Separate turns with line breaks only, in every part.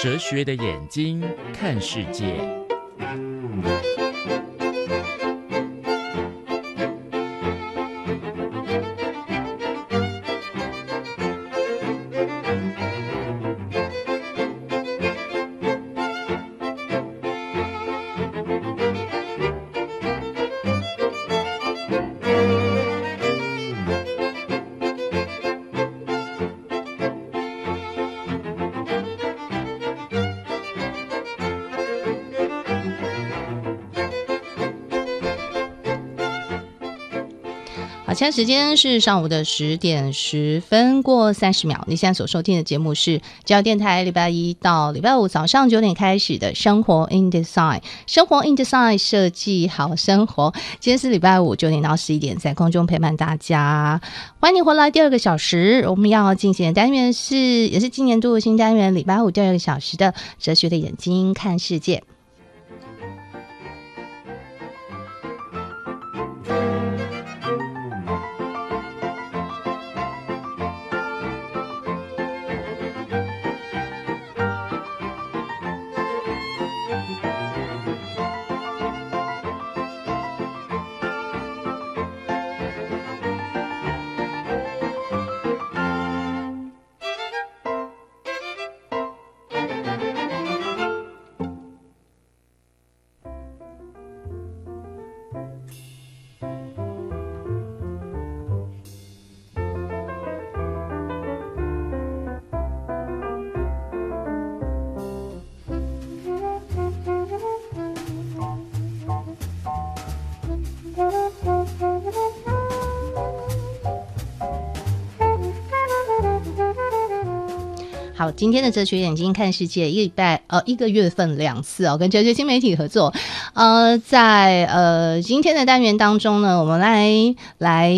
哲学的眼睛看世界。
现在时间是上午的十点十分过三十秒。你现在所收听的节目是教育电台，礼拜一到礼拜五早上九点开始的生活 in Design，生活 in Design 设计好生活。今天是礼拜五九点到十一点，在空中陪伴大家。欢迎你回来第二个小时，我们要进行的单元是，也是今年度的新单元，礼拜五第二个小时的哲学的眼睛看世界。今天的哲学眼睛看世界，一礼拜呃一个月份两次哦，跟哲学新媒体合作。呃，在呃今天的单元当中呢，我们来来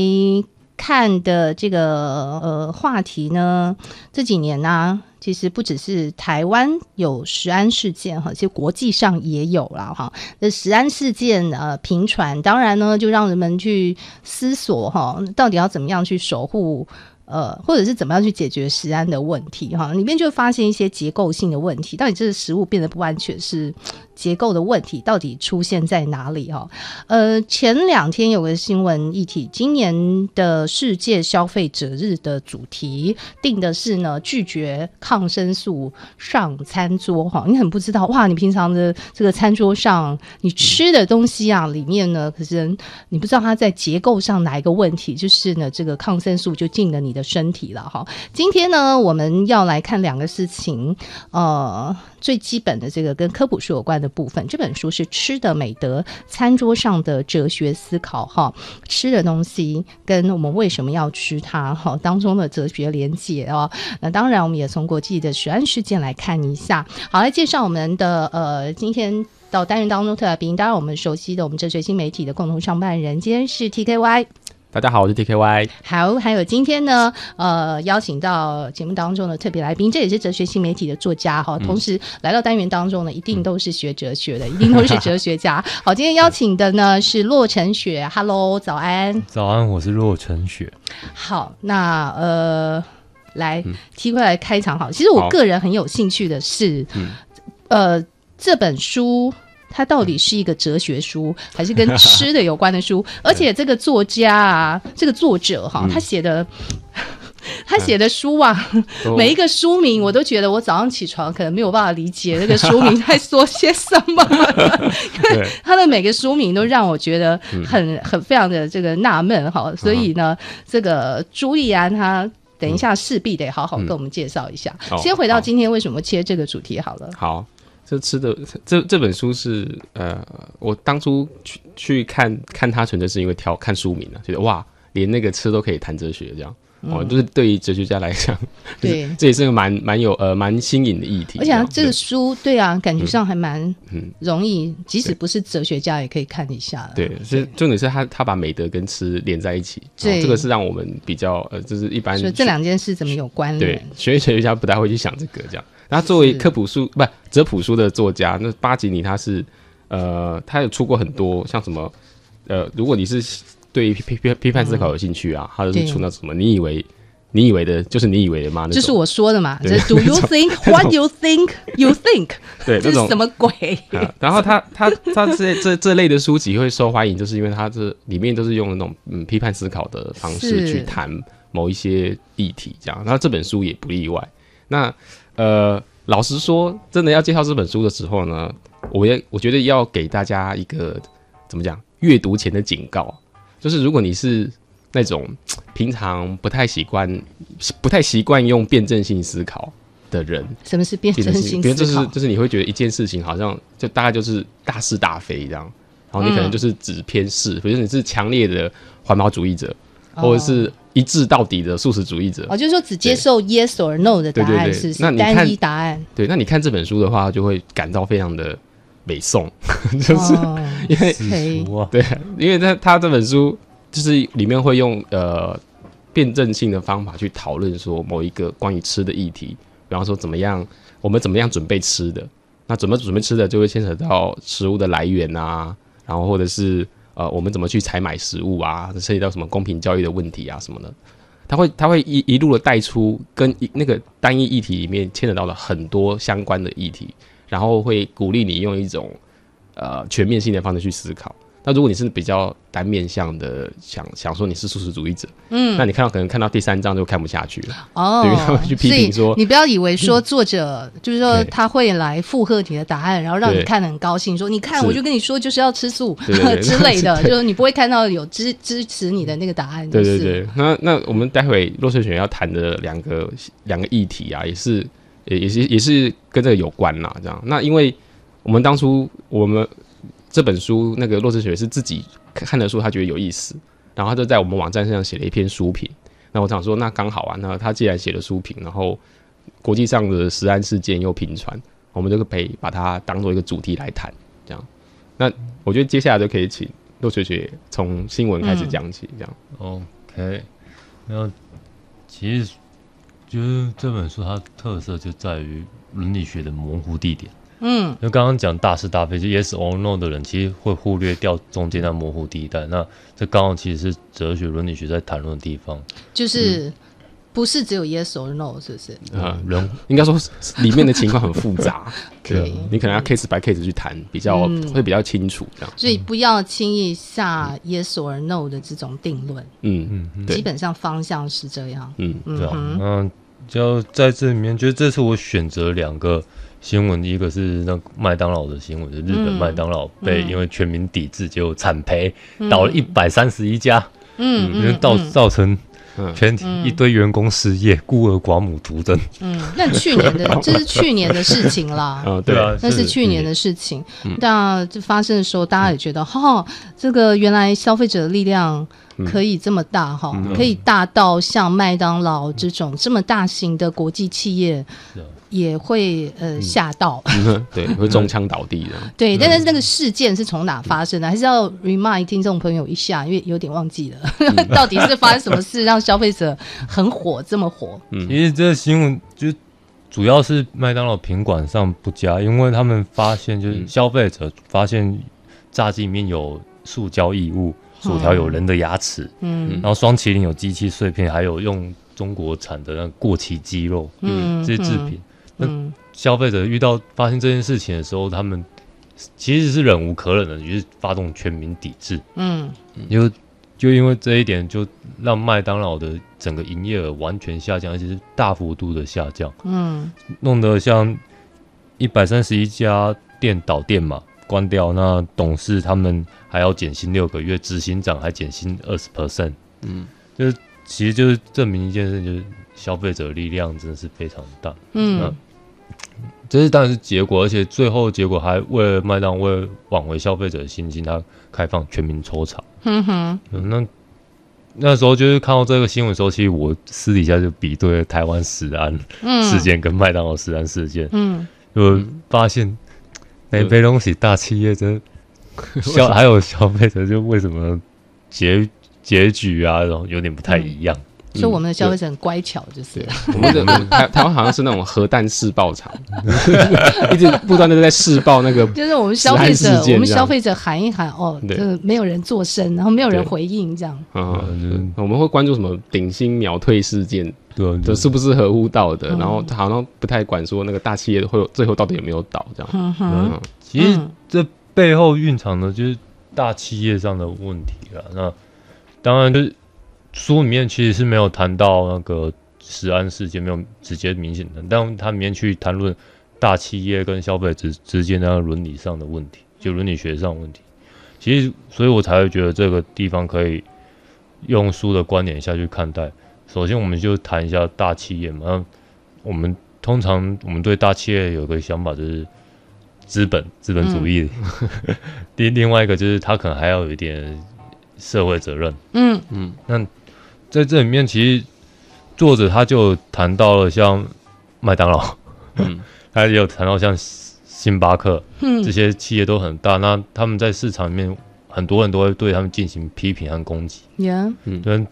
看的这个呃话题呢，这几年呢、其实不只是台湾有食安事件哈，其实国际上也有了哈。那食安事件呃频传，当然呢，就让人们去思索哈，到底要怎么样去守护。呃，或者是怎么样去解决食安的问题哈？里面就发现一些结构性的问题，到底这个食物变得不安全是结构的问题，到底出现在哪里哈？呃，前两天有个新闻议题，今年的世界消费者日的主题定的是呢，拒绝抗生素上餐桌哈。你很不知道哇，你平常的这个餐桌上你吃的东西啊，里面呢，可是你不知道它在结构上哪一个问题，就是呢，这个抗生素就进了你的。身体了哈，今天呢，我们要来看两个事情，呃，最基本的这个跟科普书有关的部分。这本书是《吃的美德：餐桌上的哲学思考》哈，吃的东西跟我们为什么要吃它哈当中的哲学连结哦。那当然，我们也从国际的食安事件来看一下。好，来介绍我们的呃，今天到单元当中特来宾，当然我们熟悉的我们哲学新媒体的共同创办人，今天是 TKY。
大家好，我是 TKY。
好，还有今天呢，呃，邀请到节目当中的特别来宾，这也是哲学新媒体的作家哈。同时来到单元当中呢，一定都是学哲学的，嗯、一定都是哲学家。好，今天邀请的呢是骆承学，Hello，早安。
早安，我是骆承学。
好，那呃，来 TKY 来开场好。其实我个人很有兴趣的是，呃，这本书。它到底是一个哲学书，还是跟 吃的有关的书？而且这个作家啊，这个作者哈，他写的 他写的书啊，每一个书名我都觉得我早上起床可能没有办法理解 那个书名在说些什么，因为他的每个书名都让我觉得很很非常的这个纳闷哈。所以呢，这个朱立安他等一下势必得好好跟我们介绍一下。先回到今天为什么切这个主题好了。
好。这吃的这这本书是呃，我当初去去看看它，纯粹是因为挑看书名啊，觉得哇，连那个吃都可以谈哲学这样，嗯、哦，就是对于哲学家来讲，对，这也是个蛮蛮有呃蛮新颖的议题。
而且这个书对，啊，感觉上还蛮嗯容易，嗯、即使不是哲学家也可以看一下。
对，是重点是他他把美德跟吃连在一起，对，这个是让我们比较呃，就是一般。所以
这两件事怎么有关联？
对，学哲学家不太会去想这个这样。他作为科普书不哲普书的作家，那巴吉尼他是，呃，他有出过很多像什么，呃，如果你是对批批批判思考有兴趣啊，他就是出那什么，你以为你以为的就是你以为的吗？那
就是我说的嘛。这 Do you think what you think you think？
对，这
是什么鬼？
啊、然后他他他这这这类的书籍会受欢迎，就是因为他这里面都是用那种嗯批判思考的方式去谈某一些议题，这样。然后这本书也不例外。那呃，老实说，真的要介绍这本书的时候呢，我也我觉得要给大家一个怎么讲，阅读前的警告，就是如果你是。那种平常不太习惯、不太习惯用辩证性思考的人，
什么是辩证性思考？
比如就是就是你会觉得一件事情好像就大概就是大是大非这样，然后你可能就是只偏是，比如说你是强烈的环保主义者，或者是一致到底的素食主义者，
哦，就是说只接受 yes or no 的答案，是是单一答案。
对，那你看这本书的话，就会感到非常的美颂，就是因为 对，因为他他这本书。就是里面会用呃辩证性的方法去讨论说某一个关于吃的议题，比方说怎么样，我们怎么样准备吃的，那怎么准备吃的就会牵扯到食物的来源啊，然后或者是呃我们怎么去采买食物啊，涉及到什么公平交易的问题啊什么的，他会他会一一路的带出跟那个单一议题里面牵扯到了很多相关的议题，然后会鼓励你用一种呃全面性的方式去思考。那如果你是比较单面向的，想想说你是素食主义者，嗯，那你看到可能看到第三章就看不下去了。哦，对，他们去批评说，
你不要以为说作者、嗯、就是说他会来附和你的答案，然后让你看得很高兴，说你看我就跟你说就是要吃素 之类的，就是你不会看到有支支持你的那个答案、就是。
对。对对，那那我们待会洛翠璇要谈的两个两个议题啊，也是也也是也是跟这个有关呐，这样。那因为我们当初我们。这本书那个洛翠璇是自己看的书，他觉得有意思，然后他就在我们网站上写了一篇书评。那我想说，那刚好啊，那他既然写了书评，然后国际上的食安事件又频传，我们就可以把它当做一个主题来谈。这样，那我觉得接下来就可以请洛翠璇从新闻开始讲起。这
样、，OK。那其实就是这本书它特色就在于伦理学的模糊地点。嗯，因为刚刚讲大是大非，就 yes or no 的人，其实会忽略掉中间那模糊地带。那这刚好其实是哲学伦理学在谈论的地方，
就是不是只有 yes or no，是不是？
啊、嗯，人应该说里面的情况很复杂，对，你可能要 case by case 去谈，比较、嗯、会比较清楚这样。
所以不要轻易下 yes or no 的这种定论。嗯嗯，基本上方向是这样。嗯嗯，对啊。
嗯，就在这里面，觉得这次我选择两个。新闻一个是那麦当劳的新闻，是日本麦当劳被因为全民抵制就惨赔，倒了一百三十一家，嗯，因为造造成全体一堆员工失业，孤儿寡母徒增。
嗯，那去年的这是去年的事情啦，
啊，对啊，
那是去年的事情。那就发生的时候，大家也觉得哈，这个原来消费者的力量可以这么大哈，可以大到像麦当劳这种这么大型的国际企业。也会呃吓到，
嗯、对，会中枪倒地的。
对，但是那个事件是从哪发生的？还是要 remind 听众朋友一下，因为有点忘记了，嗯、到底是发生什么事让消费者很火，这么火？
嗯，其实这个新闻就主要是麦当劳品管上不佳，因为他们发现就是消费者发现炸鸡里面有塑胶异物，薯条有人的牙齿，嗯，然后双麒麟有机器碎片，还有用中国产的那过期鸡肉，嗯，这些制品。那消费者遇到发现这件事情的时候，他们其实是忍无可忍的，于是发动全民抵制。嗯，就就因为这一点，就让麦当劳的整个营业额完全下降，而且是大幅度的下降。嗯，弄得像一百三十一家店倒店嘛，关掉。那董事他们还要减薪六个月，执行长还减薪二十 percent。嗯，就是其实就是证明一件事，就是消费者力量真的是非常大。嗯。这是当然是结果，而且最后结果还为了麦当劳为了挽回消费者的信心，他开放全民抽查。嗯哼，那那时候就是看到这个新闻的时候，其实我私底下就比对了台湾食安事件跟麦当劳食安事件，嗯，就发现那杯东西大企业真消还有消费者就为什么结结局啊，然后有点不太一样。
所以我们的消费者很乖巧，就是
我们的 台台湾好像是那种核弹试爆场，一直不断的在试爆那个，
就是我们消费者，我们消费者喊一喊哦，就是没有人作声，然后没有人回应，这样。
嗯，我们会关注什么顶新秒退事件，对，就是不是合乎道德，然后好像不太管说那个大企业会有最后到底有没有倒这样。
嗯，其实这背后蕴藏的就是大企业上的问题了。那当然就是。书里面其实是没有谈到那个食安事件，没有直接明显的，但它里面去谈论大企业跟消费者之间那个伦理上的问题，就伦理学上的问题。其实，所以我才会觉得这个地方可以用书的观点下去看待。首先，我们就谈一下大企业嘛。我们通常我们对大企业有个想法，就是资本资本主义。另、嗯、另外一个就是他可能还要有一点社会责任。嗯嗯，那。在这里面，其实作者他就谈到了像麦当劳，嗯，他也有谈到像星巴克，嗯，这些企业都很大，那他们在市场里面，很多人都会对他们进行批评和攻击，Yeah. 嗯，对，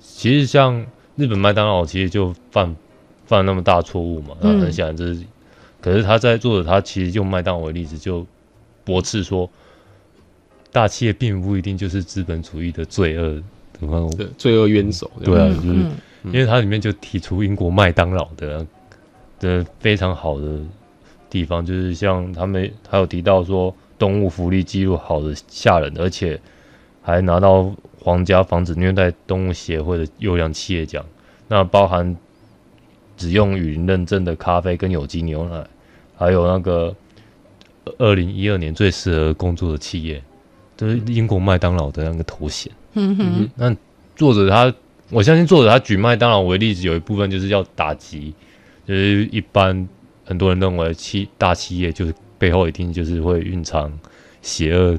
其实像日本麦当劳，其实就犯犯那么大错误嘛，那，很显然这是，可是他在作者他其实用麦当劳为例子，就驳斥说，大企业并不一定就是资本主义的罪恶。
对，罪恶冤首，
对啊，就是因为它里面就提出英国麦当劳的的非常好的地方，就是像他们还有提到说动物福利记录好的吓人，而且还拿到皇家防止虐待动物协会的优良企业奖。那包含只用雨林认证的咖啡跟有机牛奶，还有那个二零一二年最适合工作的企业，就是英国麦当劳的那个头衔。嗯哼，那作者他，我相信作者他举麦当劳为例子，有一部分就是要打击，就是一般很多人认为企大企业就是背后一定就是会蕴藏邪恶、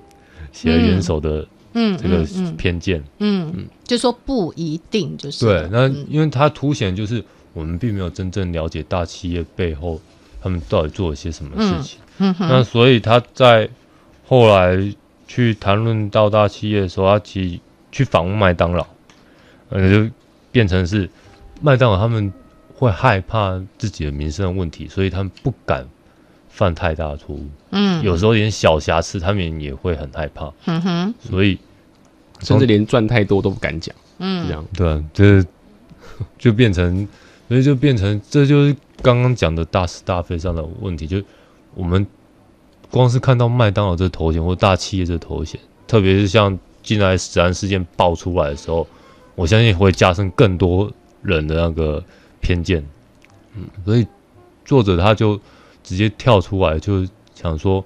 邪恶元首的嗯这个偏见，嗯嗯，
嗯，就说不一定就是。
对，那因为他凸显就是我们并没有真正了解大企业背后他们到底做了些什么事情，嗯哼，那所以他在后来去谈论到大企业的时候，他其实。去访问麦当劳，呃，就变成是麦当劳他们会害怕自己的名声的问题，所以他们不敢犯太大的错误。嗯，有时候连小瑕疵他们也会很害怕。嗯哼，所以
甚至连赚太多都不敢讲。嗯，这样
对，这 就变成，所以就变成，这就是刚刚讲的大是大非上的问题。就我们光是看到麦当劳这个头衔或大企业这个头衔，特别是像。进来死案事件爆出来的时候，我相信会加深更多人的那个偏见。嗯，所以作者他就直接跳出来，就想说，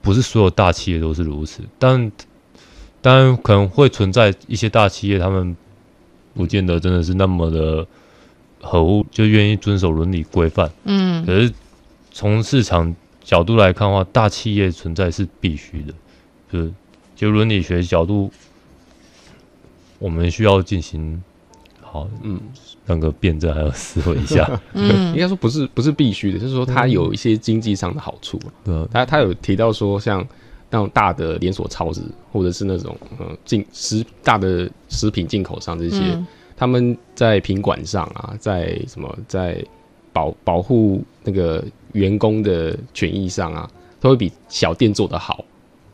不是所有大企业都是如此，但当然可能会存在一些大企业，他们不见得真的是那么的合乎，就愿意遵守伦理规范。嗯，可是从市场角度来看的话，大企业存在是必须的，就是。就伦理学角度，我们需要进行好，嗯，那个辩证还要思维一下。
嗯，应该说不是不是必须的，就是说它有一些经济上的好处。对，他他有提到说，像那种大的连锁超市，或者是那种嗯进食大的食品进口商这些，嗯、他们在品管上啊，在什么在保保护那个员工的权益上啊，都会比小店做得好，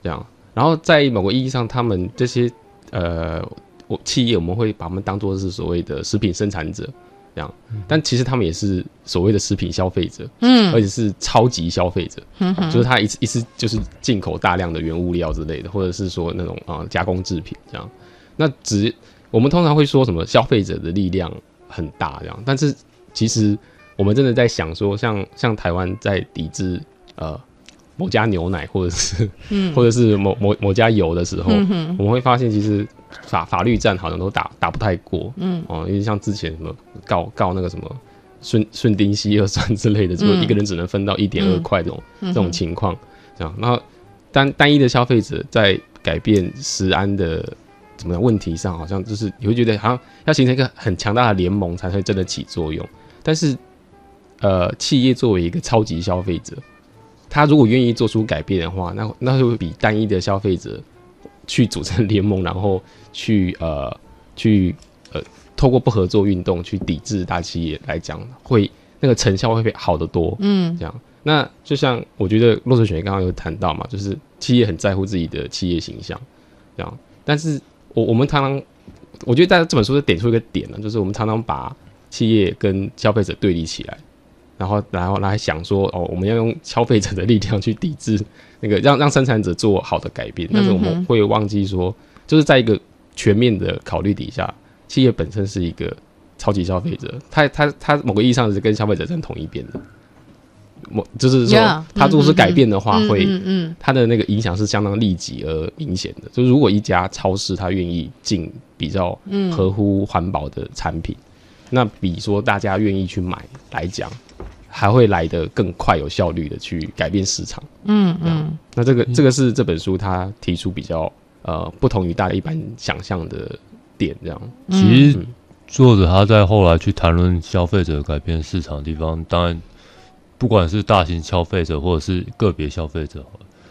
这样。然后在某个意义上，他们这些呃，我企业我们会把他们当做是所谓的食品生产者，这样，但其实他们也是所谓的食品消费者，嗯，而且是超级消费者，嗯，就是他一次一次就是进口大量的原物料之类的，或者是说那种啊、呃、加工制品这样。那只我们通常会说什么消费者的力量很大这样，但是其实我们真的在想说像，像像台湾在抵制呃。某家牛奶，或者是，嗯，或者是某某某家油的时候，嗯、我们会发现，其实法法律战好像都打打不太过，嗯，哦，因为像之前什么告告那个什么顺顺丁烯二酸之类的，就一个人只能分到一点二块这种、嗯、这种情况，这样，然后单单一的消费者在改变食安的怎么样问题上，好像就是你会觉得好像要形成一个很强大的联盟才会真的起作用，但是呃，企业作为一个超级消费者。他如果愿意做出改变的话，那那就会比单一的消费者去组成联盟，然后去呃去呃，透过不合作运动去抵制大企业来讲，会那个成效会会好得多。嗯，这样。那就像我觉得骆水雪刚刚有谈到嘛，就是企业很在乎自己的企业形象，这样。但是我我们常常，我觉得大家这本书是点出一个点呢，就是我们常常把企业跟消费者对立起来，然后然后来想说哦，我们要用消费者的力量去抵制那个让让生产者做好的改变，但是我们会忘记说，就是在一个全面的考虑底下，企业本身是一个超级消费者，他他他某个意义上是跟消费者站同一边的。我就是说，他如果是改变的话，会，他的那个影响是相当立即而明显的。就是如果一家超市他愿意进比较合乎环保的产品，那比说大家愿意去买来讲，还会来得更快、有效率的去改变市场。嗯嗯，那这个这个是这本书他提出比较呃不同于大家一般想象的点。这样，
其实作者他在后来去谈论消费者改变市场的地方，当然。不管是大型消费者或者是个别消费者，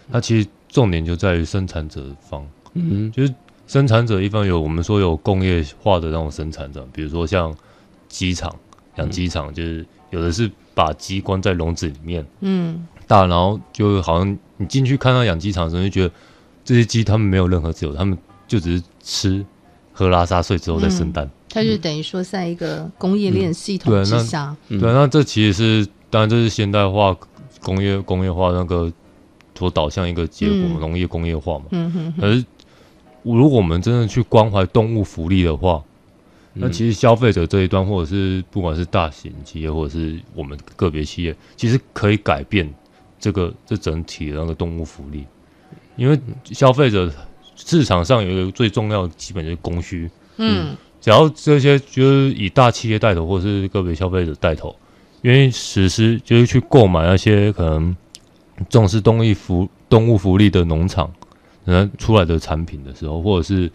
那其实重点就在于生产者方，嗯，就是生产者一方有我们说有工业化的那种生产者，比如说像鸡场养鸡场，就是有的是把鸡关在笼子里面，嗯，大然后就好像你进去看到养鸡场的时候，就觉得这些鸡它们没有任何自由，它们就只是吃喝拉撒睡之后再生蛋，
它就等于说在一个工业链系统之下，
对，那这其实是。当然，这是现代化、工业工业化那个所导向一个结果，农业工业化嘛。嗯哼。可是，如果我们真的去关怀动物福利的话，那其实消费者这一端，或者是不管是大型企业，或者是我们个别企业，其实可以改变这个这整体的那个动物福利。因为消费者市场上有一个最重要的基本就是供需。嗯。只要这些就是以大企业带头，或者是个别消费者带头。愿意实施就是去购买那些可能重视动物福动物福利的农场，然后出来的产品的时候，或者是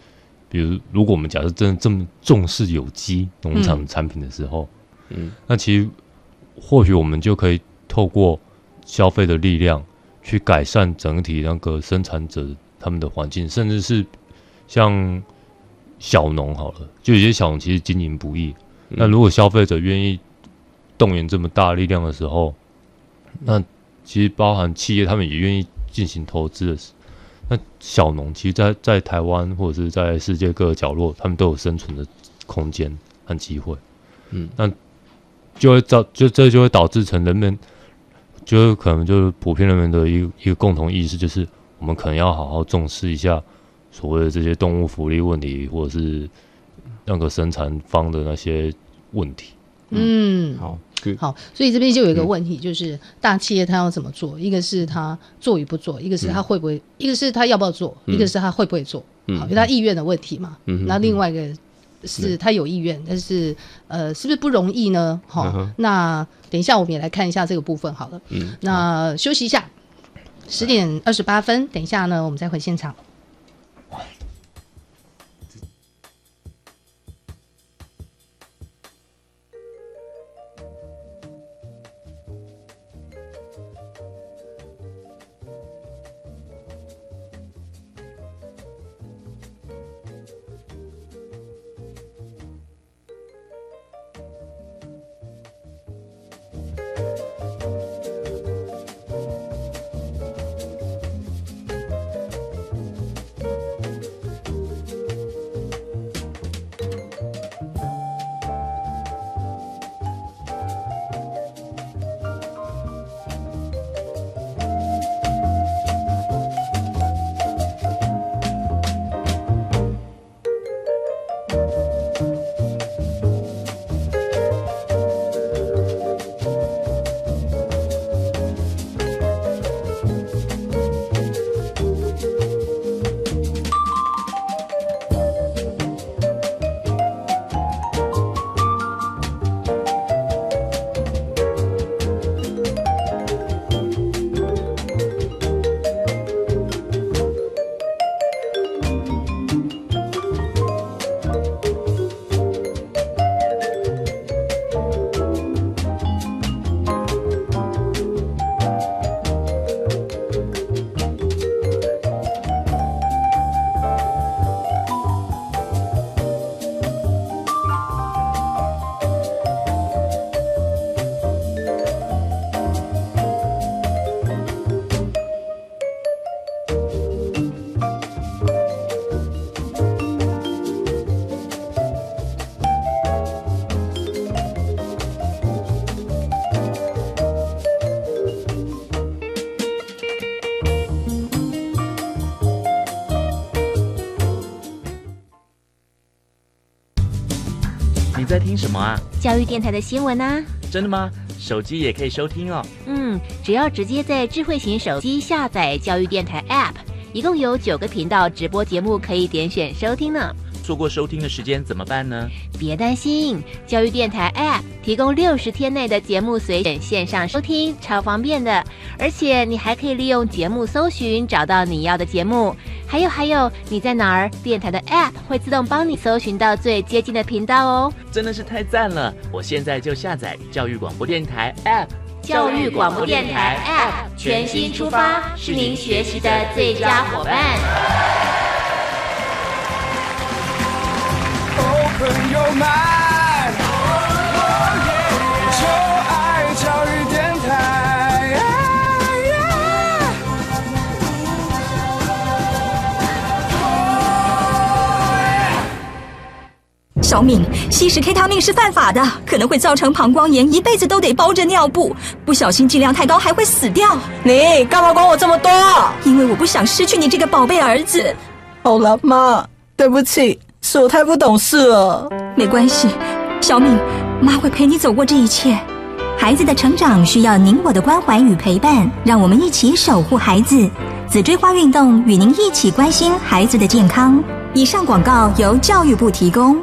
比如如果我们假设真的这么重视有机农场产品的时候，嗯，那其实或许我们就可以透过消费的力量去改善整体那个生产者他们的环境，甚至是像小农好了，就有些小农其实经营不易，那如果消费者愿意。动员这么大力量的时候，那其实包含企业，他们也愿意进行投资的。那小农其实在，在在台湾或者是在世界各个角落，他们都有生存的空间和机会。嗯，那就会造就这就会导致成人们，就可能就是普遍人们的一个一个共同意识，就是我们可能要好好重视一下所谓的这些动物福利问题，或者是那个生产方的那些问题。
嗯，嗯，好。好，所以这边就有一个问题，就是大企业它要怎么做？一个是它做与不做，一个是它会不会，一个是它要不要做，一个是它会不会做。好，因为它意愿的问题嘛。嗯。那另外一个是它有意愿，但是呃，是不是不容易呢？好，那等一下我们也来看一下这个部分好了。嗯。那休息一下，十点二十八分，等一下呢，我们再回现场。
在听什么啊？
教育电台的新闻啊。
真的吗？手机也可以收听哦。
嗯，只要直接在智慧型手机下载教育电台 App，一共有九个频道直播节目可以点选收听呢。
错过收听的时间怎么办呢？
别担心，教育电台 App 提供六十天内的节目随选线上收听，超方便的。而且你还可以利用节目搜寻找到你要的节目。还有还有，你在哪儿？电台的 App 会自动帮你搜寻到最接近的频道哦。
真的是太赞了！我现在就下载教育广播电台 App。
教育广播电台 App 全新出发，是您学习的最佳伙伴。
朋友们，就爱教育电台。
小敏，吸食 K 他命是犯法的，可能会造成膀胱炎，一辈子都得包着尿布。不小心剂量太高，还会死掉。
你干嘛管我这么多？
因为我不想失去你这个宝贝儿子。
好了，妈，对不起。是我太不懂事了。
没关系，小敏，妈会陪你走过这一切。孩子的成长需要您我的关怀与陪伴，让我们一起守护孩子。紫锥花运动与您一起关心孩子的健康。以上广告由教育部提供。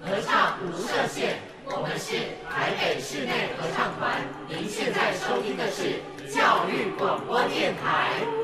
合唱无设限，我们是台北室内合唱团。您现在收听的是教育广播电台。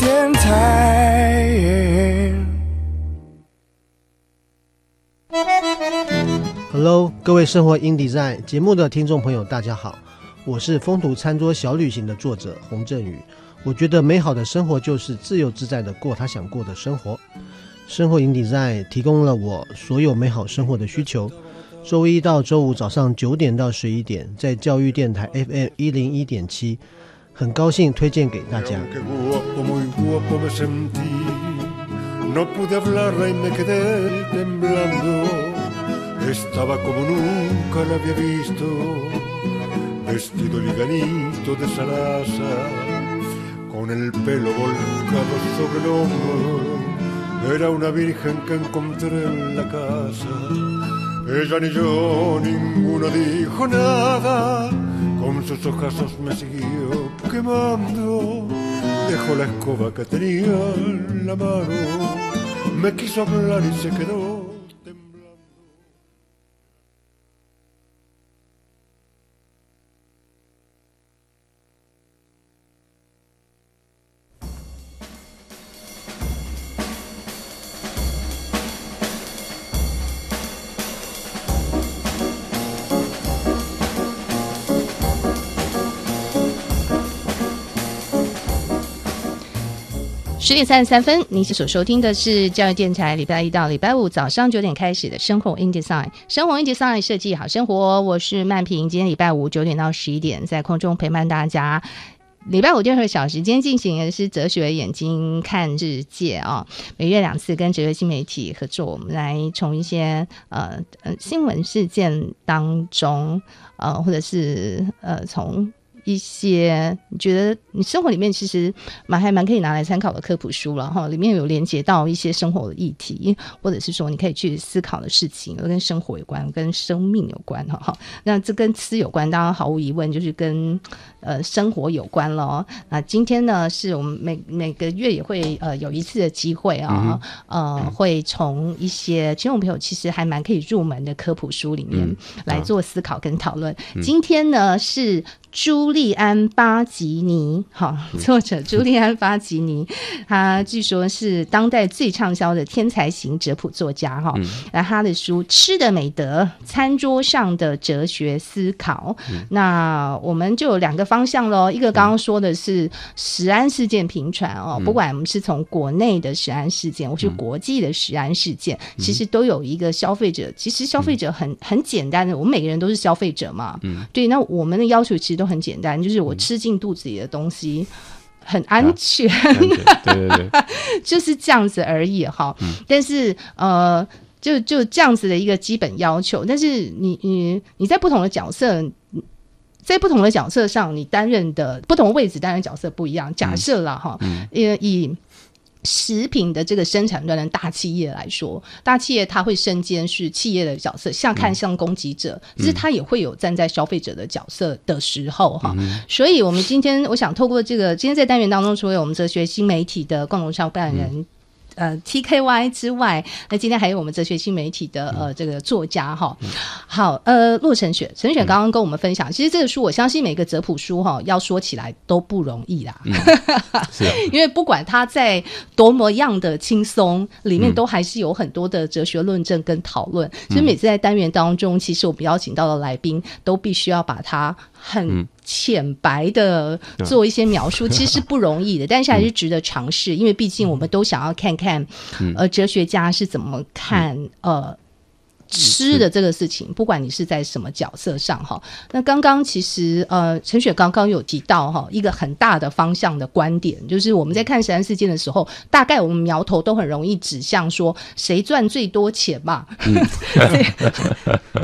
Hello，各位生活 in design 节目的听众朋友，大家好。我是《风土餐桌小旅行》的作者洪振宇。我觉得美好的生活就是自由自在的过他想过的生活。生活 in design 提供了我所有美好生活的需求。周一到周五早上九点到十一点，在教育电台 FM 一零一点七，很高兴推荐给大家。 quemando. Dejó la escoba que tenía en la mano, me quiso hablar y se quedó
十点三十三分，您所收听的是教育电台，礼拜一到礼拜五早上九点开始的生活 in design，生活 in design 设计好生活。我是曼平，今天礼拜五九点到十一点在空中陪伴大家。礼拜五第二个小时间进行的是哲学眼睛看世界啊，每月两次跟哲学新媒体合作，我们来从一些呃呃新闻事件当中呃或者是呃从。一些你觉得你生活里面其实蛮还蛮可以拿来参考的科普书了哈，里面有连接到一些生活的议题，或者是说你可以去思考的事情，都跟生活有关，跟生命有关哈哈。那这跟吃有关，当然毫无疑问就是跟呃生活有关了。那今天呢，是我们每每个月也会呃有一次的机会啊，呃会从一些听众朋友其实还蛮可以入门的科普书里面来做思考跟讨论。今天呢是朱。朱利安·巴吉尼，好，作者朱利安·巴吉尼，他据说是当代最畅销的天才型哲普作家，哈、嗯，那他的书《吃的美德：餐桌上的哲学思考》嗯，那我们就有两个方向喽，一个刚刚说的是食安事件频传哦，不管我们是从国内的食安事件，或是国际的食安事件，其实都有一个消费者，其实消费者很很简单的，我们每个人都是消费者嘛，嗯，对，那我们的要求其实都很简单，就是我吃进肚子里的东西很安全，啊、对对对，就是这样子而已哈。嗯、但是呃，就就这样子的一个基本要求，但是你你你在不同的角色，在不同的角色上，你担任的不同的位置担任角色不一样。假设了哈，因为、嗯、以。食品的这个生产端的大企业来说，大企业它会身兼是企业的角色，像看像供给者，其实它也会有站在消费者的角色的时候哈。嗯、所以，我们今天我想透过这个，今天在单元当中，除了我们哲学新媒体的共同创办人。嗯呃，TKY 之外，那今天还有我们哲学新媒体的呃这个作家哈，好呃，骆承雪，陈雪刚刚跟我们分享，其实这个书我相信每个哲普书哈，要说起来都不容易啦，嗯、是、啊，因为不管它在多么样的轻松，里面都还是有很多的哲学论证跟讨论，所以每次在单元当中，其实我们邀请到的来宾都必须要把它。很浅白的做一些描述，嗯、其实是不容易的，但是还是值得尝试，嗯、因为毕竟我们都想要看看，嗯、呃，哲学家是怎么看、嗯、呃吃的这个事情，不管你是在什么角色上哈。那刚刚其实呃，陈雪刚刚有提到哈，一个很大的方向的观点，就是我们在看食安事件的时候，大概我们苗头都很容易指向说谁赚最多钱嘛。嗯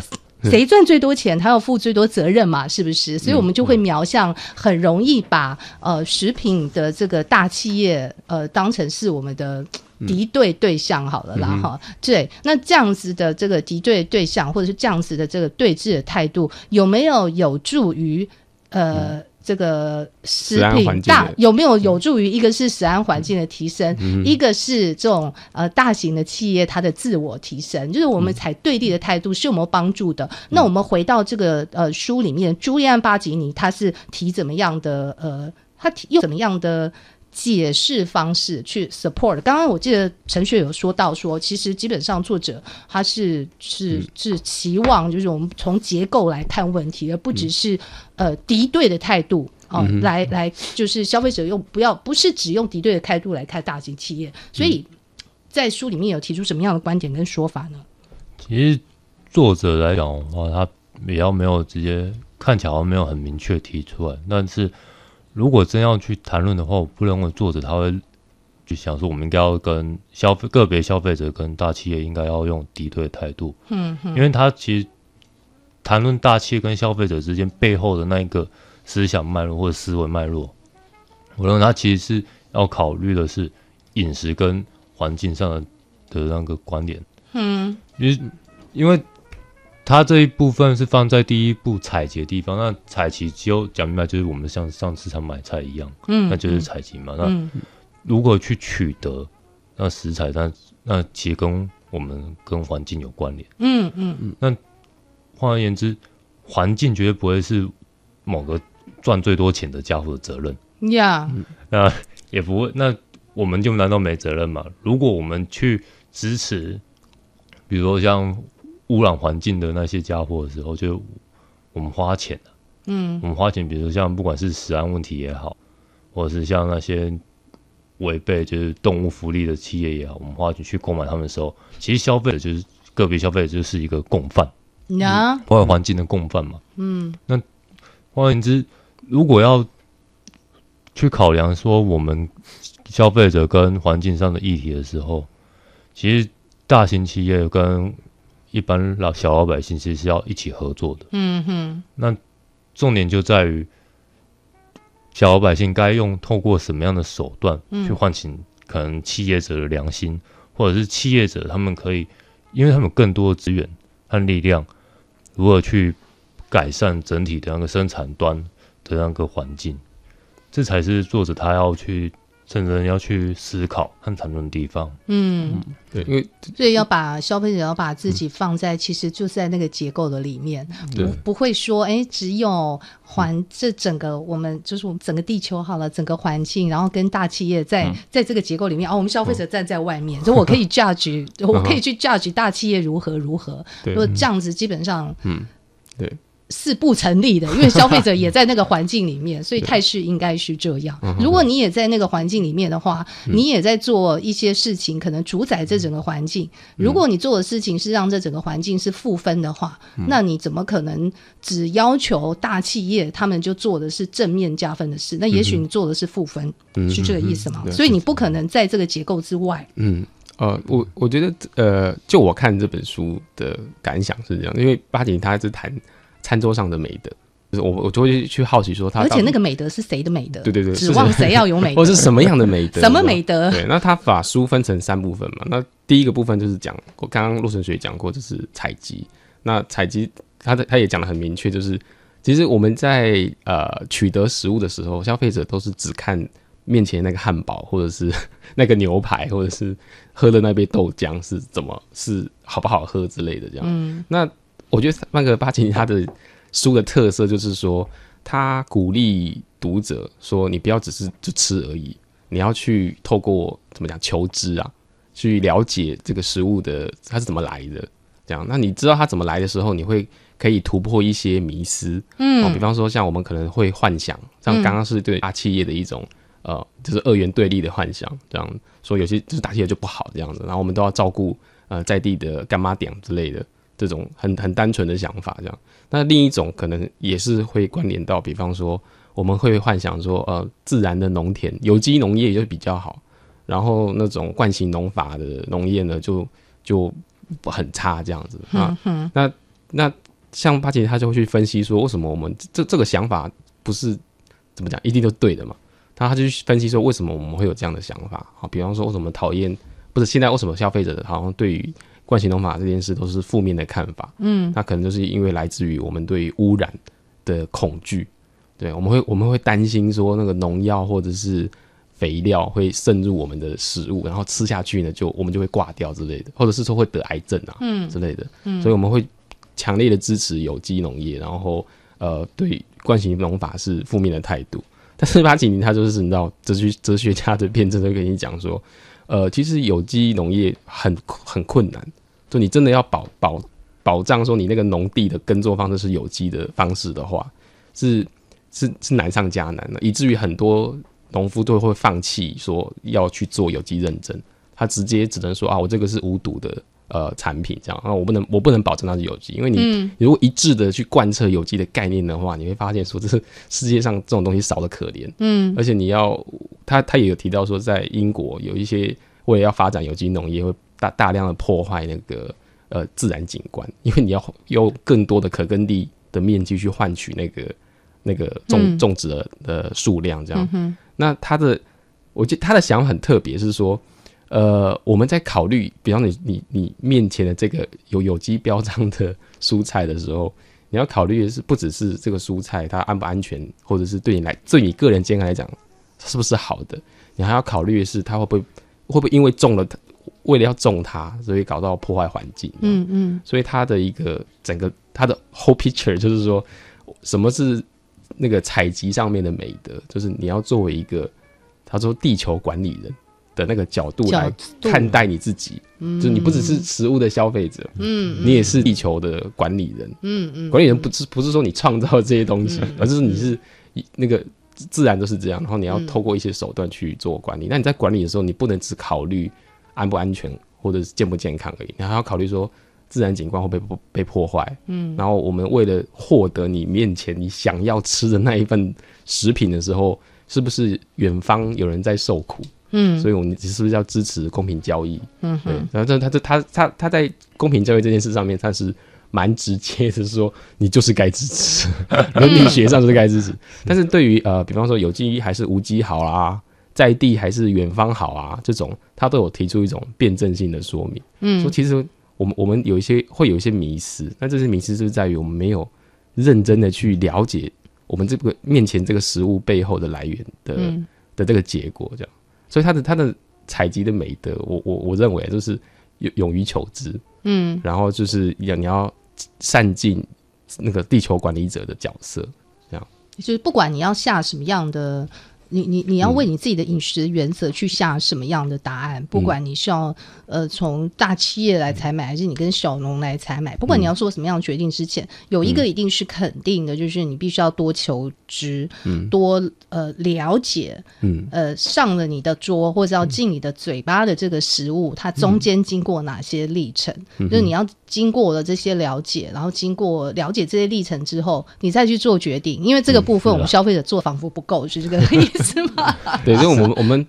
谁赚最多钱，他要负最多责任嘛？是不是？所以我们就会瞄向很容易把呃食品的这个大企业呃当成是我们的敌对对象好了啦哈。对，那这样子的这个敌对对象，或者是这样子的这个对峙的态度，有没有有助于呃？这个食品大有没有有助于一个是食安环境的提升，嗯、一个是这种呃大型的企业它的自我提升，就是我们采对立的态度是有没有帮助的？嗯、那我们回到这个呃书里面，朱利安·巴吉尼他是提怎么样的呃，他提用怎么样的？解释方式去 support。刚刚我记得陈雪有说到说，其实基本上作者他是是是期望，就是我们从结构来看问题，而不只是、嗯、呃敌对的态度哦、呃，来来就是消费者用不要不是只用敌对的态度来看大型企业。所以在书里面有提出什么样的观点跟说法呢？
其实作者来讲的话，他比较没有直接看起来好像没有很明确提出来，但是。如果真要去谈论的话，我不认为作者他会去想说，我们应该要跟消费个别消费者跟大企业应该要用敌对态度。嗯，嗯，因为他其实谈论大企业跟消费者之间背后的那一个思想脉络或者思维脉络，我认为他其实是要考虑的是饮食跟环境上的的那个观点。嗯，因为因为。它这一部分是放在第一步采集的地方，那采集只有讲明白，就是我们像上市场买菜一样，嗯，那就是采集嘛。嗯、那如果去取得那食材，那那其实跟我们跟环境有关联，嗯嗯嗯。那换而言之，环境绝对不会是某个赚最多钱的家伙的责任，呀、嗯，那也不会。那我们就难道没责任吗？如果我们去支持，比如说像。污染环境的那些家伙的时候，就我们花钱，嗯，我们花钱，比如说像不管是食安问题也好，或者是像那些违背就是动物福利的企业也好，我们花钱去购买他们的时候，其实消费者就是个别消费者就是一个共犯，呀、嗯，破坏环境的共犯嘛，嗯，那换言之，如果要去考量说我们消费者跟环境上的议题的时候，其实大型企业跟一般老小老百姓其实是要一起合作的。嗯哼。那重点就在于小老百姓该用透过什么样的手段去唤醒可能企业者的良心，嗯、或者是企业者他们可以，因为他们有更多的资源和力量，如何去改善整体的那个生产端的那个环境，这才是作者他要去甚至要去思考和谈论的地方。
嗯，
对，因为
所以要把消费者要把自己放在，其实就是在那个结构的里面，不不会说，哎，只有环这整个我们就是我们整个地球好了，整个环境，然后跟大企业在在这个结构里面，哦，我们消费者站在外面，所以我可以 judge，我可以去 judge 大企业如何如何。如果这样子，基本上，
嗯，对。
是不成立的，因为消费者也 在那个环境里面，所以态势应该是这样。如果你也在那个环境里面的话，你也在做一些事情，可能主宰这整个环境。如果你做的事情是让这整个环境是负分的话，那你怎么可能只要求大企业他们就做的是正面加分的事？那也许你做的是负分，是这个意思吗？所以你不可能在这个结构之外。
嗯，呃，我我觉得，呃，就我看这本书的感想是这样，因为巴景他是谈。餐桌上的美德，就是我我就会去好奇说他，
而且那个美德是谁的美德？
对对对，
指望谁要有美德，
或是什么样的美德？
什么美德？
对，那他把书分成三部分嘛。那第一个部分就是讲，我刚刚陆神学讲过，就是采集。那采集，他的他也讲的很明确，就是其实我们在呃取得食物的时候，消费者都是只看面前那个汉堡，或者是 那个牛排，或者是喝的那杯豆浆是怎么是好不好喝之类的这样。嗯，那。我觉得那个巴金他的书的特色就是说，他鼓励读者说，你不要只是就吃而已，你要去透过怎么讲求知啊，去了解这个食物的它是怎么来的。这样，那你知道它怎么来的时候，你会可以突破一些迷思。嗯，哦，比方说像我们可能会幻想，像刚刚是对大企业的一种呃，就是二元对立的幻想，这样说有些就是大企业就不好这样子，然后我们都要照顾呃在地的干妈点之类的。这种很很单纯的想法，这样。那另一种可能也是会关联到，比方说，我们会幻想说，呃，自然的农田、有机农业就比较好，然后那种惯性农法的农业呢，就就很差这样子啊。那那像巴结他就会去分析说，为什么我们这这个想法不是怎么讲一定都对的嘛？他他就去分析说，为什么我们会有这样的想法？好，比方说，为什么讨厌？不是现在为什么消费者好像对于惯行农法这件事都是负面的看法，嗯，那可能就是因为来自于我们对污染的恐惧，对，我们会我们会担心说那个农药或者是肥料会渗入我们的食物，然后吃下去呢，就我们就会挂掉之类的，或者是说会得癌症啊，嗯。之类的，嗯，所以我们会强烈的支持有机农业，然后呃对惯行农法是负面的态度，但是八几年他就是你知道哲学哲学家的辩证都跟你讲说。呃，其实有机农业很很困难，就你真的要保保保障说你那个农地的耕作方式是有机的方式的话，是是是难上加难的，以至于很多农夫都会放弃说要去做有机认证，他直接只能说啊，我这个是无毒的。呃，产品这样那，我不能，我不能保证它是有机，因为你、如果一致的去贯彻有机的概念的话，你会发现说，这是世界上这种东西少的可怜。嗯，而且你要，他他也有提到说，在英国有一些为了要发展有机农业，会大大量的破坏那个呃自然景观，因为你要用更多的可耕地的面积去换取那个那个种种植的的数量，这样。嗯、那他的，我觉得他的想法很特别，是说。呃，我们在考虑，比方你你你面前的这个有有机标章的蔬菜的时候，你要考虑的是不只是这个蔬菜它安不安全，或者是对你来对你个人健康来讲是不是好的，你还要考虑的是它会不会会不会因为种了它，为了要种它，所以搞到破坏环境。嗯嗯。所以它的一个整个它的 whole picture 就是说，什么是那个采集上面的美德，就是你要作为一个他说地球管理人。的那个角度来看待你自己，嗯、就你不只是食物的消费者，嗯，你也是地球的管理人，嗯嗯，管理人不是不是说你创造这些东西，嗯、而是你是那个自然都是这样，然后你要透过一些手段去做管理。嗯、那你在管理的时候，你不能只考虑安不安全或者是健不健康而已，你还要考虑说自然景观会被被破坏，嗯，然后我们为了获得你面前你想要吃的那一份食品的时候，是不是远方有人在受苦？嗯，所以我们是不是要支持公平交易？嗯哼，对，然后这他这他他他在公平交易这件事上面，他是蛮直接的，说你就是该支持，伦理学上就是该支持。但是对于呃，比方说有机还是无机好啊，在地还是远方好啊，这种他都有提出一种辩证性的说明。嗯，说其实我们我们有一些会有一些迷失，那这些迷失就是在于我们没有认真的去了解我们这个面前这个食物背后的来源的、嗯、的这个结果，这样。所以他的他的采集的美德，我我我认为就是勇勇于求知，
嗯，
然后就是要你要善尽那个地球管理者的角色，这样，
就是不管你要下什么样的。你你你要为你自己的饮食原则去下什么样的答案？嗯、不管你是要呃从大企业来采买，嗯、还是你跟小农来采买，不管你要做什么样的决定之前，嗯、有一个一定是肯定的，就是你必须要多求知，嗯、多呃了解，嗯、呃上了你的桌或者要进你的嘴巴的这个食物，嗯、它中间经过哪些历程？嗯、就是你要经过了这些了解，然后经过了解这些历程之后，你再去做决定。因为这个部分我们消费者做仿佛不够，嗯、是这个意思。是吗？
对，因为我们我们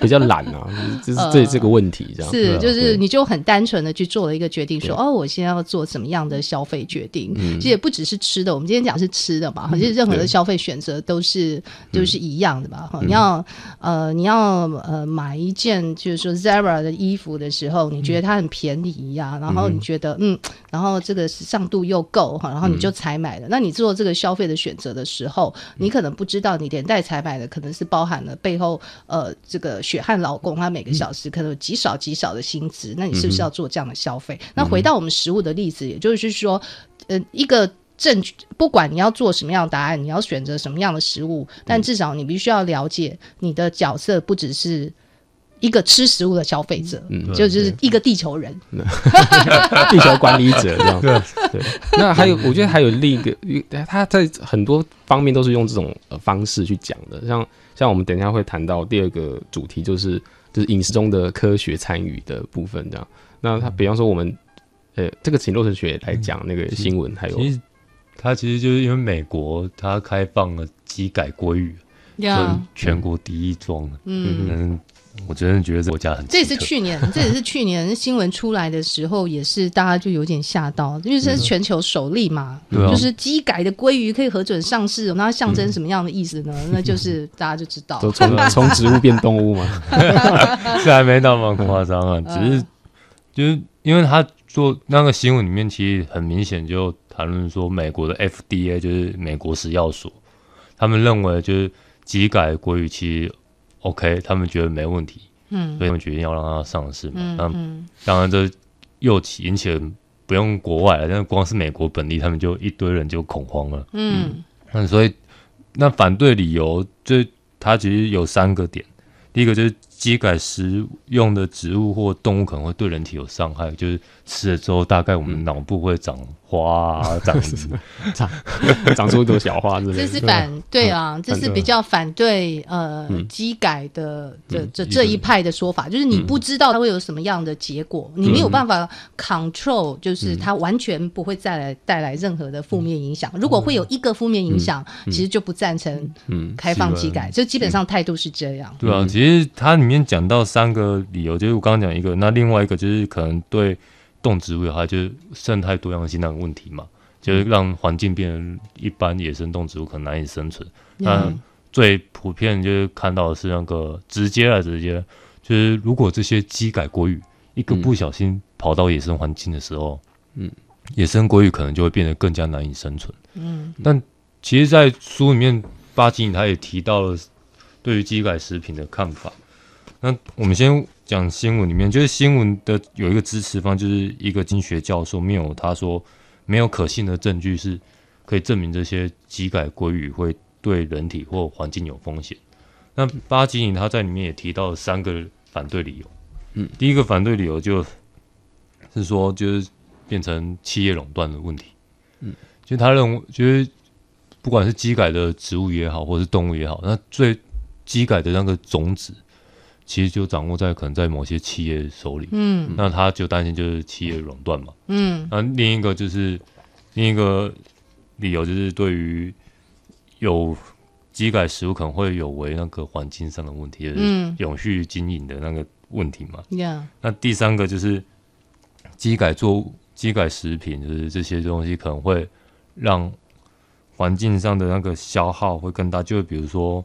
比较懒啊，就是这这个问题这样。
是，就是你就很单纯的去做了一个决定，说哦，我现在要做什么样的消费决定？其实也不只是吃的，我们今天讲是吃的嘛，其实任何的消费选择都是都是一样的吧？哈你要呃你要呃买一件就是说 Zara 的衣服的时候，你觉得它很便宜呀，然后你觉得嗯，然后这个时尚度又够哈，然后你就才买的。那你做这个消费的选择的时候，你可能不知道你连带才买的可能。可能是包含了背后呃这个血汗劳工，他每个小时可能有极少极少的薪资，嗯、那你是不是要做这样的消费？嗯、那回到我们食物的例子，也就是说，呃，一个证据，不管你要做什么样的答案，你要选择什么样的食物，但至少你必须要了解你的角色，不只是一个吃食物的消费者，嗯，就就是一个地球人，
地球管理者这样。对 对。那还有，我觉得还有另一个，他在很多方面都是用这种方式去讲的。像像我们等一下会谈到第二个主题，就是就是饮食中的科学参与的部分这样。那他比方说我们，呃，这个请洛成学来讲那个新闻，还有
其实他其实就是因为美国他开放了机改鲑鱼，是全国第一桩，嗯嗯。我真的觉得这国家很，这
也是去年，这也是去年 新闻出来的时候，也是大家就有点吓到，因为这是全球首例嘛，嗯、就是基改的鲑鱼可以核准上市，那它象征什么样的意思呢？嗯、那就是 大家就知道，
从 从植物变动物嘛，
这还没那么夸张啊，只是就是因为他做那个新闻里面，其实很明显就谈论说，美国的 FDA 就是美国食药所，他们认为就是基改鲑鱼其实。OK，他们觉得没问题，嗯，所以他们决定要让它上市嘛。那、嗯、当然这又起引起了不用国外了，但是光是美国本地，他们就一堆人就恐慌了。嗯，那所以那反对理由，就它其实有三个点，第一个就是。基改食用的植物或动物可能会对人体有伤害，就是吃了之后，大概我们脑部会长花、啊，长
长长出一朵小花之类的。
这是反对啊，这是比较反对呃基改的这这这一派的说法，就是你不知道它会有什么样的结果，你没有办法 control，就是它完全不会再来带来任何的负面影响。如果会有一个负面影响，其实就不赞成嗯。开放基改，就基本上态度是这样。
对啊，其实它里面。讲到三个理由，就是我刚刚讲一个，那另外一个就是可能对动植物有害，就是生态多样性那个问题嘛，就是让环境变得一般野生动植物可能难以生存。嗯、那最普遍就是看到的是那个直接啊，直接就是如果这些机改国语一个不小心跑到野生环境的时候，嗯，野生国语可能就会变得更加难以生存。嗯，但其实，在书里面，巴金他也提到了对于机改食品的看法。那我们先讲新闻里面，就是新闻的有一个支持方，就是一个经学教授没有，他说没有可信的证据是可以证明这些机改鲑鱼会对人体或环境有风险。那巴金尼他在里面也提到了三个反对理由，嗯，第一个反对理由就是说，就是变成企业垄断的问题，嗯，就他认为，就是不管是机改的植物也好，或是动物也好，那最机改的那个种子。其实就掌握在可能在某些企业手里，嗯，那他就担心就是企业垄断嘛，嗯，那另一个就是另一个理由就是对于有机改食物可能会有违那个环境上的问题，嗯，永续经营的那个问题嘛，嗯，那第三个就是机改作物、机改食品，就是这些东西可能会让环境上的那个消耗会更大，就比如说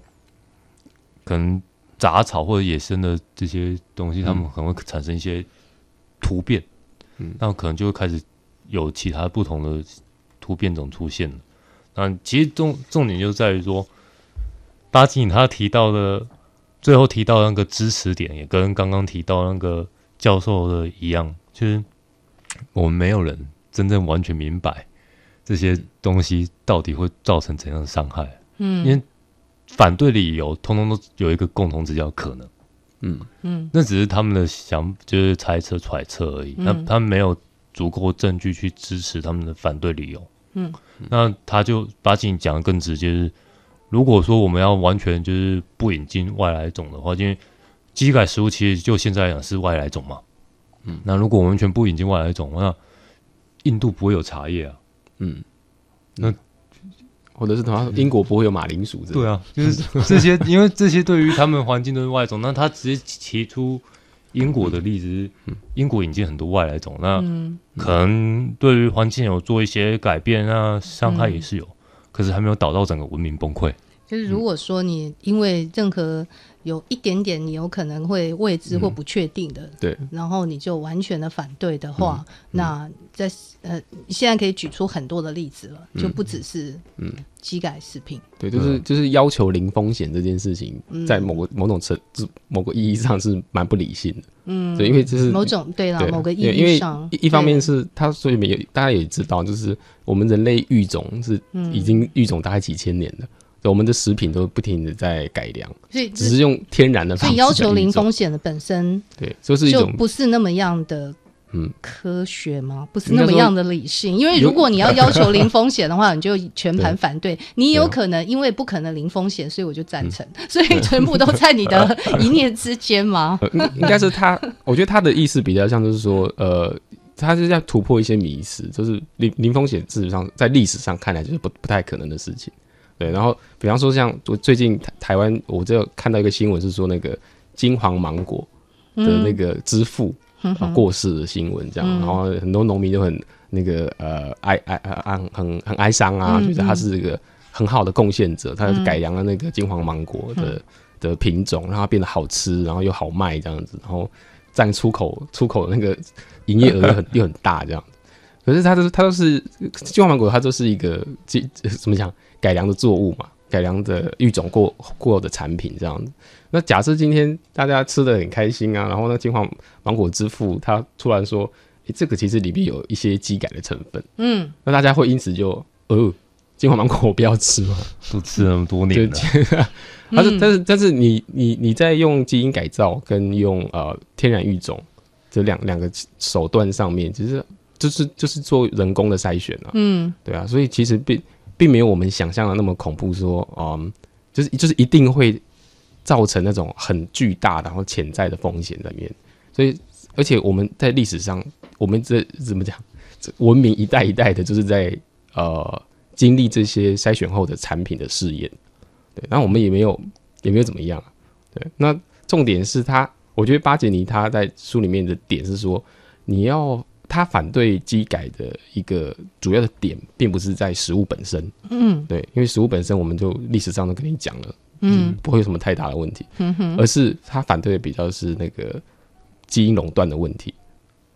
可能。杂草或者野生的这些东西，它们可能会产生一些突变，嗯，那可能就会开始有其他不同的突变种出现了。那其实重重点就在于说，巴金他提到的最后提到那个知识点，也跟刚刚提到那个教授的一样，就是我们没有人真正完全明白这些东西到底会造成怎样的伤害。嗯，因为反对理由通通都有一个共同之叫可能。嗯嗯，那只是他们的想，就是猜测揣测而已。那、嗯、他们没有足够证据去支持他们的反对理由。嗯，那他就把事情讲的更直接，是如果说我们要完全就是不引进外来种的话，因为机改食物其实就现在来讲是外来种嘛。嗯，那如果我们完全不引进外来种，那印度不会有茶叶啊。嗯，那。
或者是什么英国不会有马铃薯？
对啊，就是这些，因为这些对于他们环境都是外种。那他直接提出英国的例子，英国引进很多外来种，那可能对于环境有做一些改变，那伤害也是有，可是还没有导到整个文明崩溃。
就是如果说你因为任何有一点点你有可能会未知或不确定的，对，然后你就完全的反对的话，那在呃现在可以举出很多的例子了，就不只是嗯。机改食品，
对，就是就是要求零风险这件事情，在某个某种程某个意义上是蛮不理性的，嗯，对，因为就是
某种对啦，某个意义上，
一一方面是它所以没有大家也知道，就是我们人类育种是已经育种大概几千年了。我们的食品都不停的在改良，所以只是用天然的方式。
所以要求零风险的本身，
对，就是一种
就不是那么样的嗯科学吗？不是那么样的理性。因为如果你要要求 零风险的话，你就全盘反对。你有可能因为不可能零风险，所以我就赞成。所以全部都在你的 一念之间吗？
应该是他，我觉得他的意思比较像，就是说，呃，他是在突破一些迷思，就是零零风险，事实上在历史上看来就是不不太可能的事情。对，然后比方说像我最近台台湾，我就看到一个新闻是说那个金黄芒果的那个之父、嗯、过世的新闻，这样，嗯、然后很多农民都很那个呃哀哀哀很很哀伤啊，觉得、嗯、他是一个很好的贡献者，他改良了那个金黄芒果的、嗯、的品种，让它变得好吃，然后又好卖这样子，然后占出口出口的那个营业额又很 又很大这样，可是它都它都是金黄芒果，它都是一个这怎么讲？改良的作物嘛，改良的育种过过的产品这样子。那假设今天大家吃的很开心啊，然后那金黄芒果之父他突然说，欸，这个其实里面有一些基改的成分，嗯，那大家会因此就，哦，金黄芒果我不要吃吗？
都吃那么多年了，
但是但是但是你你你在用基因改造跟用呃天然育种这两两个手段上面，其实就是就是做人工的筛选啊，嗯，对啊，所以其实并。并没有我们想象的那么恐怖，说，嗯，就是就是一定会造成那种很巨大然后潜在的风险在里面。所以，而且我们在历史上，我们这怎么讲，这文明一代一代的，就是在呃经历这些筛选后的产品的试验。对，那我们也没有也没有怎么样。对，那重点是他，我觉得巴杰尼他在书里面的点是说，你要。他反对基改的一个主要的点，并不是在食物本身，嗯，对，因为食物本身，我们就历史上都跟你讲了，嗯，不会有什么太大的问题，嗯哼，而是他反对的比较是那个基因垄断的问题，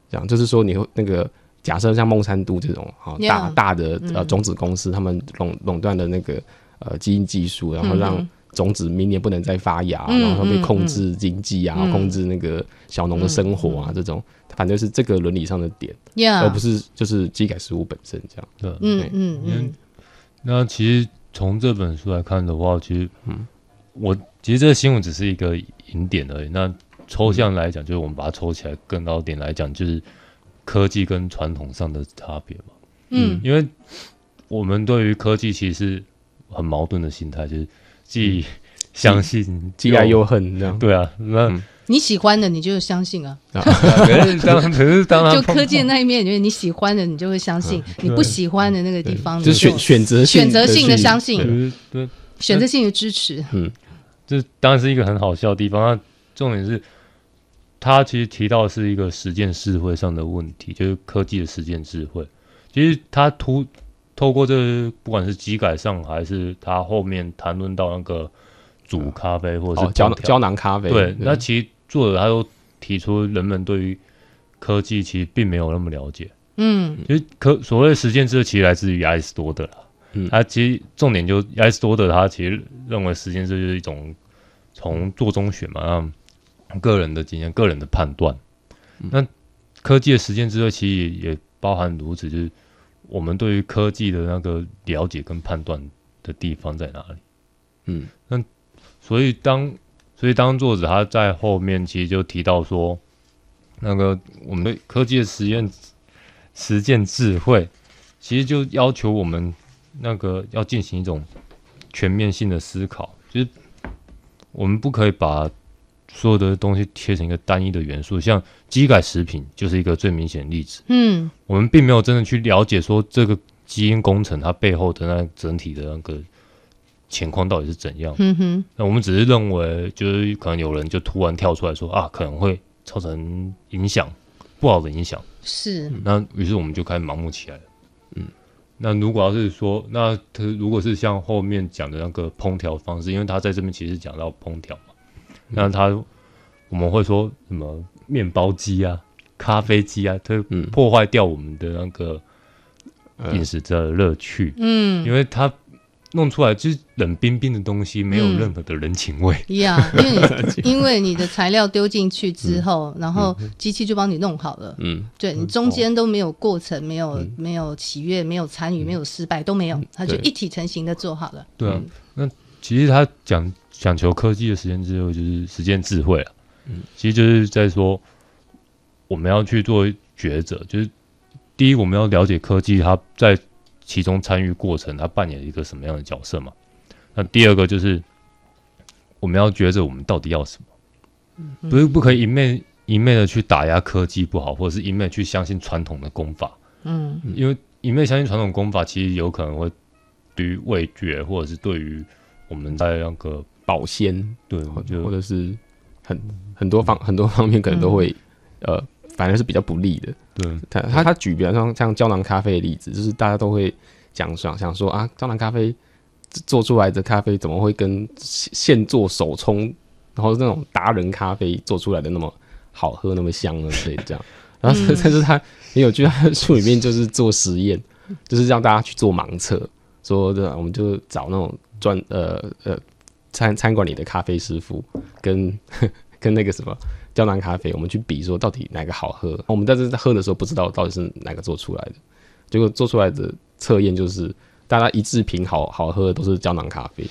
这样。就是说，你会那个假设像孟山都这种啊大大的呃种子公司，他们垄垄断的那个呃基因技术，然后让种子明年不能再发芽，然后被控制经济啊，控制那个小农的生活啊这种。反正是这个伦理上的点.而不是就是机改食物本身这样。对，嗯嗯嗯。
那其实从这本书来看的话，其实，嗯，我其实这个新闻只是一个引点而已。那抽象来讲，就是我们把它抽起来更高点来讲，就是科技跟传统上的差别嘛。嗯，因为我们对于科技其实很矛盾的心态，就是既相信，
既爱又恨这样。
对啊，那。嗯
你喜欢的，你就相信啊。
可是当，可是当，
就科技的那一面，就是你喜欢的，你就会相信；你不喜欢的那个地方，
就选选择
选择性的相信，对，选择性的支持。
嗯，这当然是一个很好笑的地方。那重点是，他其实提到的是一个实践智慧上的问题，就是科技的实践智慧。其实他突透过这，不管是机改上，还是他后面谈论到那个。煮咖啡或者是
胶胶囊咖啡，
对，那其实作者他都提出，人们对于科技其实并没有那么了解。嗯，其实科所谓的实践智慧其实来自于亚里士多德啦。嗯，他其实重点就亚里士多德他其实认为实践就是一种从做中学嘛，让个人的经验、个人的判断。那科技的实践智慧其实也包含如此，就是我们对于科技的那个了解跟判断的地方在哪里？
嗯，
那所以当所以当作者他在后面其实就提到说，那个我们对科技的实验实践智慧，其实就要求我们那个要进行一种全面性的思考，就是我们不可以把所有的东西贴成一个单一的元素，像基改食品就是一个最明显的例子。
嗯，
我们并没有真的去了解说这个基因工程它背后的那整体的那个情况到底是怎样。
嗯哼，
那我们只是认为，就是可能有人就突然跳出来说啊，可能会造成影响，不好的影响。
是。
那于是我们就开始盲目起来了。嗯，那如果要是说，那他如果是像后面讲的那个烹调方式，因为他在这边其实讲到烹调嘛。那他我们会说什么面包机啊、咖啡机啊，它破坏掉我们的那个饮食的乐趣。嗯，因为它弄出来就是冷冰冰的东西，没有任何的人情味。
呀、嗯，因为你 因为你的材料丢进去之后，嗯、然后机器就帮你弄好了。嗯，对你中间都没有过程，没有、嗯、没有喜悦，没有参与，没有失败都没有，它就一体成型的做好了。
对啊，那其实他讲。讲求科技的实践智慧，就是实践智慧了。嗯，其实就是在说，我们要去做抉择。就是第一，我们要了解科技它在其中参与过程，它扮演一个什么样的角色嘛？那第二个就是我们要抉择，我们到底要什么？嗯，不是不可以一面一面的去打压科技不好，或者是一面去相信传统的功法。嗯，因为一面相信传统功法，其实有可能会对于味觉，或者是对于我们在那个。
保鲜
对，
或者是很很多方很多方面可能都会、嗯、呃，反而是比较不利的。
对，
他他他举比方说像胶囊咖啡的例子，就是大家都会讲想想说啊，胶囊咖啡做出来的咖啡怎么会跟现做手冲，然后那种达人咖啡做出来的那么好喝，那么香呢？所以这样，然后但是他很有趣，他书里面就是做实验，就是让大家去做盲测，说的我们就找那种专呃呃。餐餐馆里的咖啡师傅跟 跟那个什么胶囊咖啡，我们去比说到底哪个好喝。我们在这喝的时候不知道到底是哪个做出来的，结果做出来的测验就是大家一致评好好喝的都是胶囊咖啡。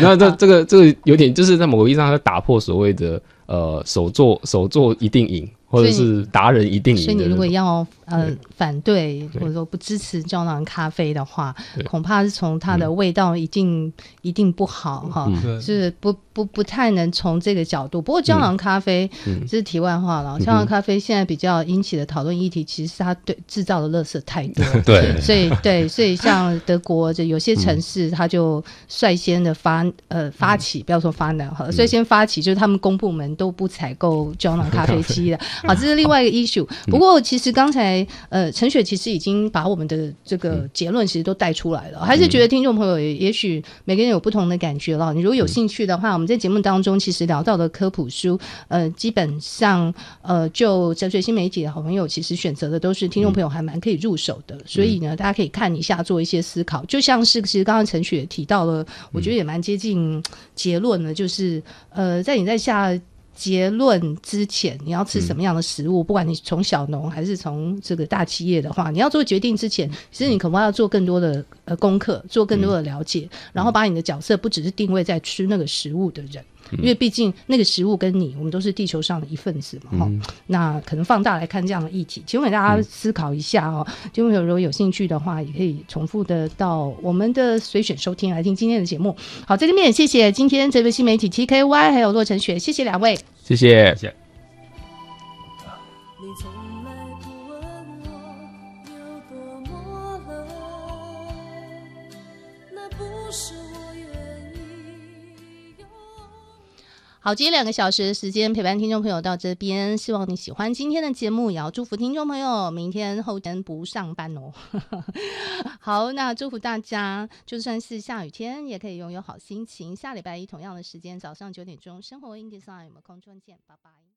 那这 这个这个有点就是在某个意义上，它打破所谓的呃手做手做一定赢。或者是达人一定赢。
所以你如果要呃反对或者说不支持胶囊咖啡的话，恐怕是从它的味道一定、嗯、一定不好哈，是。不不不太能从这个角度。不过胶囊咖啡这、嗯、是题外话了。胶、嗯、囊咖啡现在比较引起的讨论议题，其实是它对制造的垃圾太多。
对，
所以对，所以像德国就有些城市，它就率先的发呃发起，嗯、不要说发难哈，率先发起就是他们公部门都不采购胶囊咖啡机的。好，这是另外一个 issue。不过，其实刚才呃，陈雪其实已经把我们的这个结论其实都带出来了。还是觉得听众朋友也也许每个人有不同的感觉了。你如果有兴趣的话，我们在节目当中其实聊到的科普书，呃，基本上呃，就哲学新媒体的好朋友其实选择的都是听众朋友还蛮可以入手的。所以呢，大家可以看一下，做一些思考。就像是其实刚刚陈雪提到了，我觉得也蛮接近结论的，就是呃，在你在下。结论之前，你要吃什么样的食物？嗯、不管你从小农还是从这个大企业的话，你要做决定之前，其实你恐怕要做更多的呃功课，做更多的了解，嗯、然后把你的角色不只是定位在吃那个食物的人。因为毕竟那个食物跟你，我们都是地球上的一份子嘛，哈、嗯。那可能放大来看这样的议题，请问大家思考一下哦。听众朋友如果有兴趣的话，也可以重复的到我们的随选收听来听今天的节目。好，在这边也谢谢今天这位新媒体 TKY 还有洛成雪，谢谢两位，
谢谢。谢谢
好，今天两个小时的时间陪伴听众朋友到这边，希望你喜欢今天的节目，也要祝福听众朋友明天后天不上班哦。好，那祝福大家，就算是下雨天也可以拥有好心情。下礼拜一同样的时间，早上九点钟，生活 in design，我们空中见，拜拜。